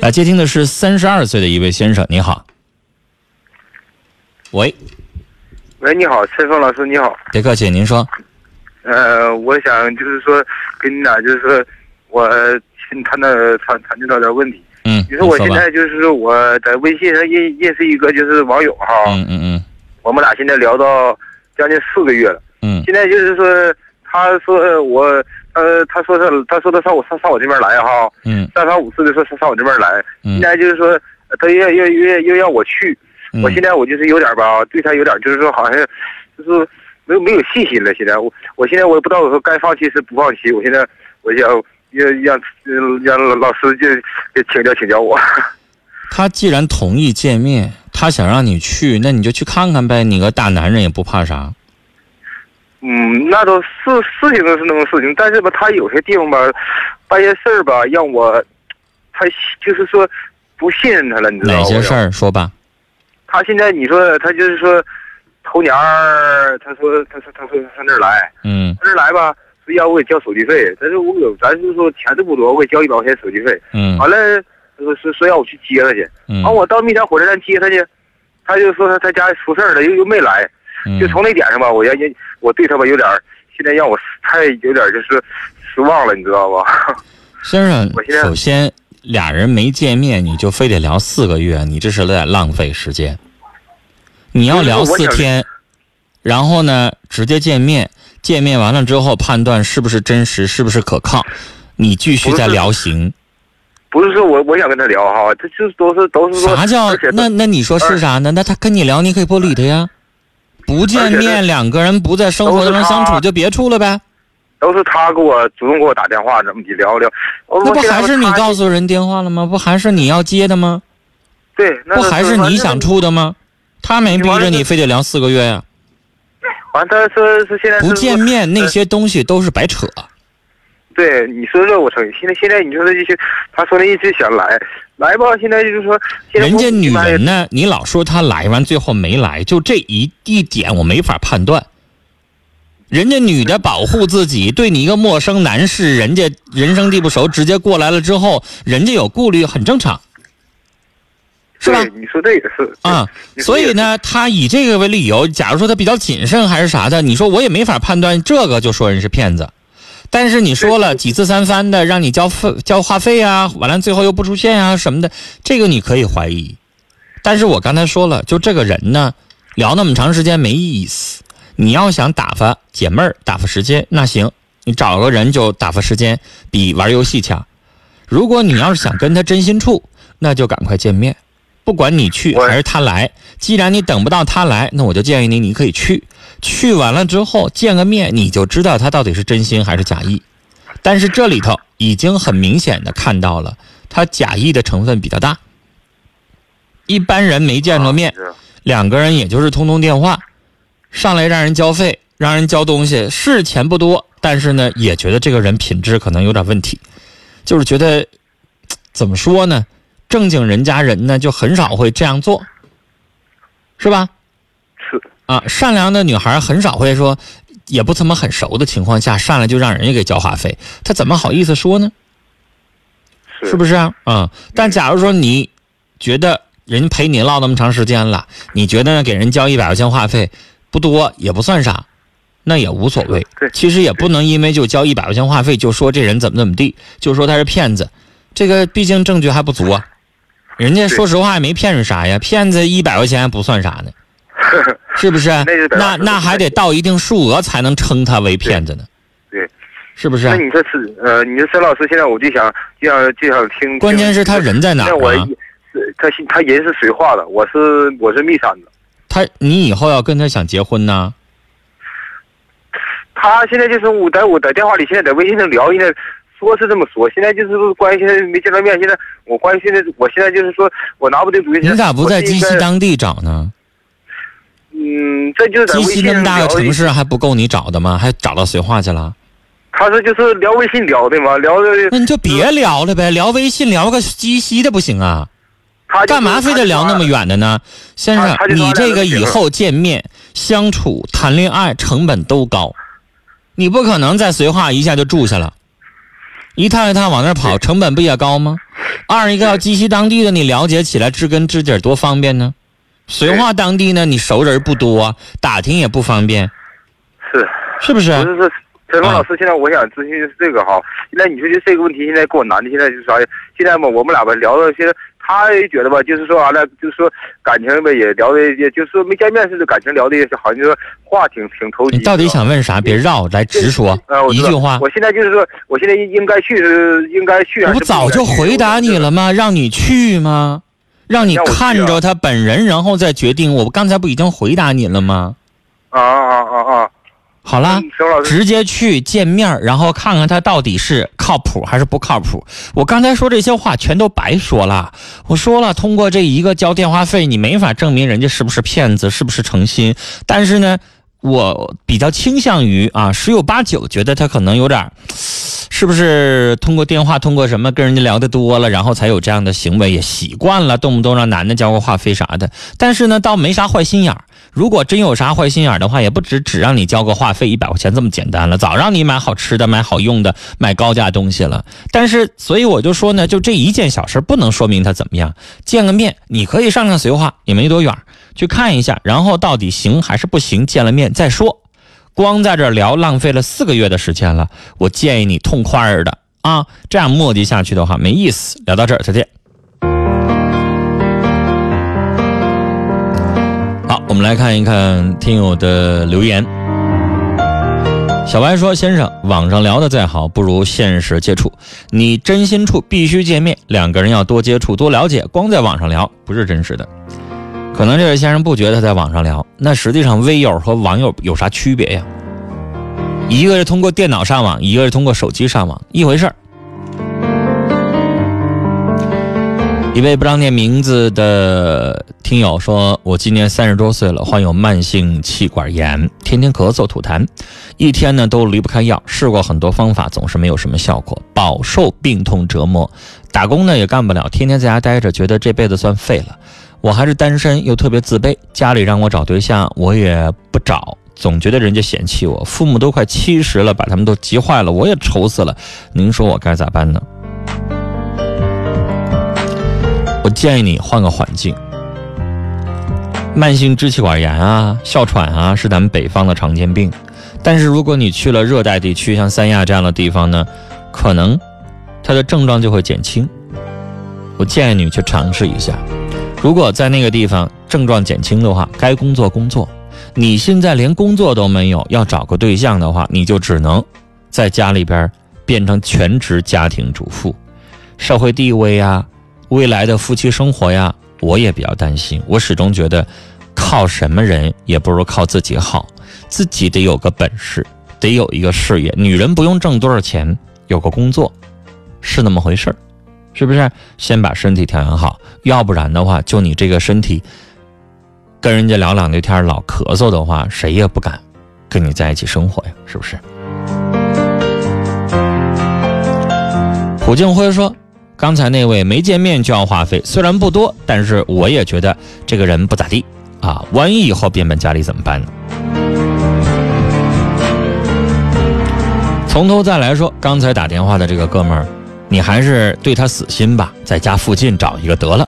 来接听的是三十二岁的一位先生，你好。喂，喂，你好，陈峰老师，你好。别客气，您说。呃，我想就是说跟你俩就是说，我先谈谈谈谈到点问题。嗯，你说我现在就是说我在微信上认认识一个就是网友哈。嗯嗯嗯。我们俩现在聊到将近四个月了。嗯。现在就是说，他说我，呃，他说他他说他上我上上我这边来哈。嗯。三番五次的说上上我这边来。嗯。现在就是说，他又又又又让我去。我现在我就是有点吧，对他有点就是说好像，就是没有没有信心了。现在我我现在我也不知道我说该放弃是不放弃。我现在我想要让让老师就给请教请教我。他既然同意见面，他想让你去，那你就去看看呗。你个大男人也不怕啥。嗯，那都是事情都是那种事情，但是吧，他有些地方吧，办些事儿吧，让我他就是说不信任他了，你知道吗？哪些事儿？说吧。他现在你说他就是说，头年儿他说他说他说上这儿来，嗯，上这儿来吧，说要我给交手续费，但是我有咱是说钱都不多，我给交一百块钱手续费，嗯，完了说说说要我去接他去，嗯，完我到密山火车站接他去，他就说他他家出事儿了，又又没来，就从那点上吧，我原先我对他吧有点现在让我太有点就是失望了，你知道吧？先生，我现在首先。俩人没见面，你就非得聊四个月，你这是在浪费时间。你要聊四天，然后呢，直接见面，见面完了之后判断是不是真实，是不是可靠，你继续再聊行。不是说我我想跟他聊哈，这就都是都是说啥叫那那你说是啥呢？那他跟你聊，你可以不理他呀。不见面，两个人不在生活当中相处，就别处了呗。都是他给我主动给我打电话，怎么的聊聊？那不还是你告诉人电话了吗？不还是你要接的吗？对，不还是你想处的吗？他没逼着你非得聊四个月呀。完，他说是现在不见面那些东西都是白扯。对，你说这我承认。现在现在你说的这些，他说的一直想来，来吧。现在就是说，人家女人呢，你老说她来完，最后没来，就这一一点我没法判断。人家女的保护自己，对你一个陌生男士，人家人生地不熟，直接过来了之后，人家有顾虑，很正常，是吧？你说这也是啊。所以呢，他以这个为理由，假如说他比较谨慎还是啥的，你说我也没法判断这个，就说人是骗子。但是你说了几次三番的让你交费交话费啊，完了最后又不出现啊什么的，这个你可以怀疑。但是我刚才说了，就这个人呢，聊那么长时间没意思。你要想打发解闷儿、打发时间，那行，你找个人就打发时间，比玩游戏强。如果你要是想跟他真心处，那就赶快见面，不管你去还是他来。既然你等不到他来，那我就建议你，你可以去。去完了之后见个面，你就知道他到底是真心还是假意。但是这里头已经很明显的看到了，他假意的成分比较大。一般人没见着面，两个人也就是通通电话。上来让人交费，让人交东西，是钱不多，但是呢，也觉得这个人品质可能有点问题，就是觉得怎么说呢？正经人家人呢，就很少会这样做，是吧？是啊，善良的女孩很少会说，也不怎么很熟的情况下，上来就让人家给交话费，她怎么好意思说呢？是是不是啊？嗯，但假如说你觉得人陪你唠那么长时间了，你觉得给人交一百块钱话费？不多也不算啥，那也无所谓。其实也不能因为就交一百块钱话费就说这人怎么怎么地，就说他是骗子。这个毕竟证据还不足啊。人家说实话也没骗人啥呀，骗子一百块钱还不算啥呢，是不是？那那还得到一定数额才能称他为骗子呢。对，是不是？那你说是呃，你说沈老师现在我就想就想就想听。关键是他人在哪儿啊？他他人是绥化的，我是我是密山的。他，你以后要跟他想结婚呢？他现在就是我在我在电话里，现在在微信上聊，现在说是这么说，现在就是关系现在没见着面，现在我关系现在我现在就是说我拿不定主意。你咋不在鸡西当地找呢？嗯，这就在鸡西那么大个城市还不够你找的吗？还找到绥化去了？他说就是聊微信聊的嘛，聊的。那你就别聊了呗，聊微信聊个鸡西的不行啊？干嘛非得聊那么远的呢，先生？你这个以后见面、相处、谈恋爱成本都高，你不可能在绥化一下就住下了。一趟一趟往那儿跑，成本不也高吗？二一个要鸡西当地的，你了解起来知根知底多方便呢。绥化当地呢，你熟人不多，打听也不方便，是是不是？不是说陈峰老师，现在我想咨询的是这个哈。现在你说就这个问题，现在给我难的，现在就是啥？现在嘛，我们俩吧聊到现在，他也觉得吧，就是说完了，就是说感情吧也聊的，也就是说没见面似的，感情聊的也是好像就说话挺挺投机。你 到底想问啥？别绕，来直说一句话。我现在就是说，我现在应该去是应该去我不早就回答你了？吗？让你去吗？让你看着他本人，然后再决定。我刚才不已经回答你了吗？啊啊啊啊！好啦直接去见面儿，然后看看他到底是靠谱还是不靠谱。我刚才说这些话全都白说了。我说了，通过这一个交电话费，你没法证明人家是不是骗子，是不是诚心。但是呢，我比较倾向于啊，十有八九觉得他可能有点儿，是不是通过电话，通过什么跟人家聊的多了，然后才有这样的行为，也习惯了，动不动让男的交个话费啥的。但是呢，倒没啥坏心眼儿。如果真有啥坏心眼儿的话，也不只只让你交个话费一百块钱这么简单了，早让你买好吃的、买好用的、买高价东西了。但是，所以我就说呢，就这一件小事不能说明他怎么样。见个面，你可以上上绥化，也没多远，去看一下，然后到底行还是不行，见了面再说。光在这聊，浪费了四个月的时间了。我建议你痛快儿的啊，这样磨叽下去的话没意思。聊到这儿，再见。好，我们来看一看听友的留言。小白说：“先生，网上聊的再好，不如现实接触。你真心处必须见面，两个人要多接触、多了解。光在网上聊不是真实的。可能这位先生不觉得在网上聊，那实际上微友和网友有啥区别呀？一个是通过电脑上网，一个是通过手机上网，一回事儿。”一位不让念名字的听友说：“我今年三十多岁了，患有慢性气管炎，天天咳嗽吐痰，一天呢都离不开药，试过很多方法，总是没有什么效果，饱受病痛折磨。打工呢也干不了，天天在家待着，觉得这辈子算废了。我还是单身，又特别自卑，家里让我找对象，我也不找，总觉得人家嫌弃我。父母都快七十了，把他们都急坏了，我也愁死了。您说我该咋办呢？”我建议你换个环境。慢性支气管炎啊、哮喘啊，是咱们北方的常见病。但是如果你去了热带地区，像三亚这样的地方呢，可能它的症状就会减轻。我建议你去尝试一下。如果在那个地方症状减轻的话，该工作工作。你现在连工作都没有，要找个对象的话，你就只能在家里边变成全职家庭主妇，社会地位呀、未来的夫妻生活呀，我也比较担心。我始终觉得，靠什么人也不如靠自己好，自己得有个本事，得有一个事业。女人不用挣多少钱，有个工作，是那么回事儿，是不是？先把身体调养好，要不然的话，就你这个身体，跟人家聊两句天老咳嗽的话，谁也不敢跟你在一起生活呀，是不是？胡静辉说。刚才那位没见面就要话费，虽然不多，但是我也觉得这个人不咋地啊。万一以后变本加厉怎么办呢？从头再来说，刚才打电话的这个哥们儿，你还是对他死心吧，在家附近找一个得了。